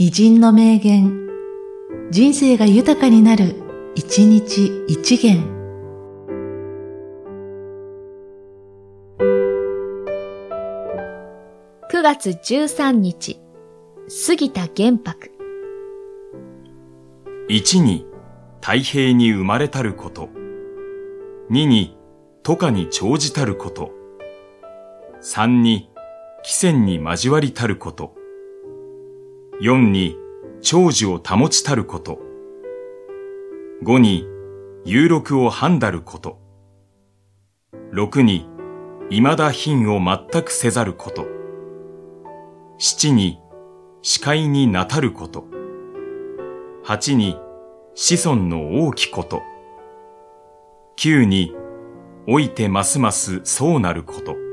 偉人の名言、人生が豊かになる、一日一元。9月13日、杉田玄白。1に太平に生まれたること。2に都下に長じたること。3に汽船に交わりたること。4に長寿を保ちたること。5に有力を判だること。6に未だ品を全くせざること。7に視界になたること。8に子孫の大きこと。9に老いてますますそうなること。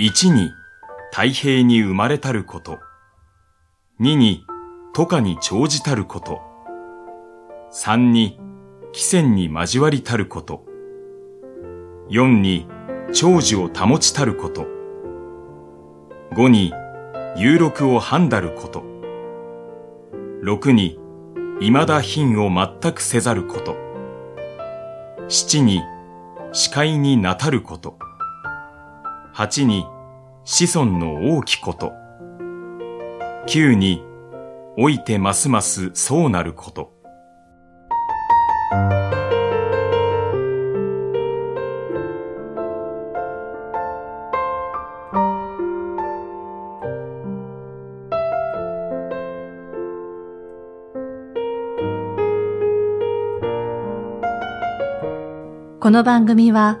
1に太平に生まれたること。2に都下に長じたること。3に汽船に交わりたること。4に長寿を保ちたること。5に有力を判だること。6に未だ品を全くせざること。7に視界になたること。8に子孫の大きこと。9に老いてますますそうなること。この番組は、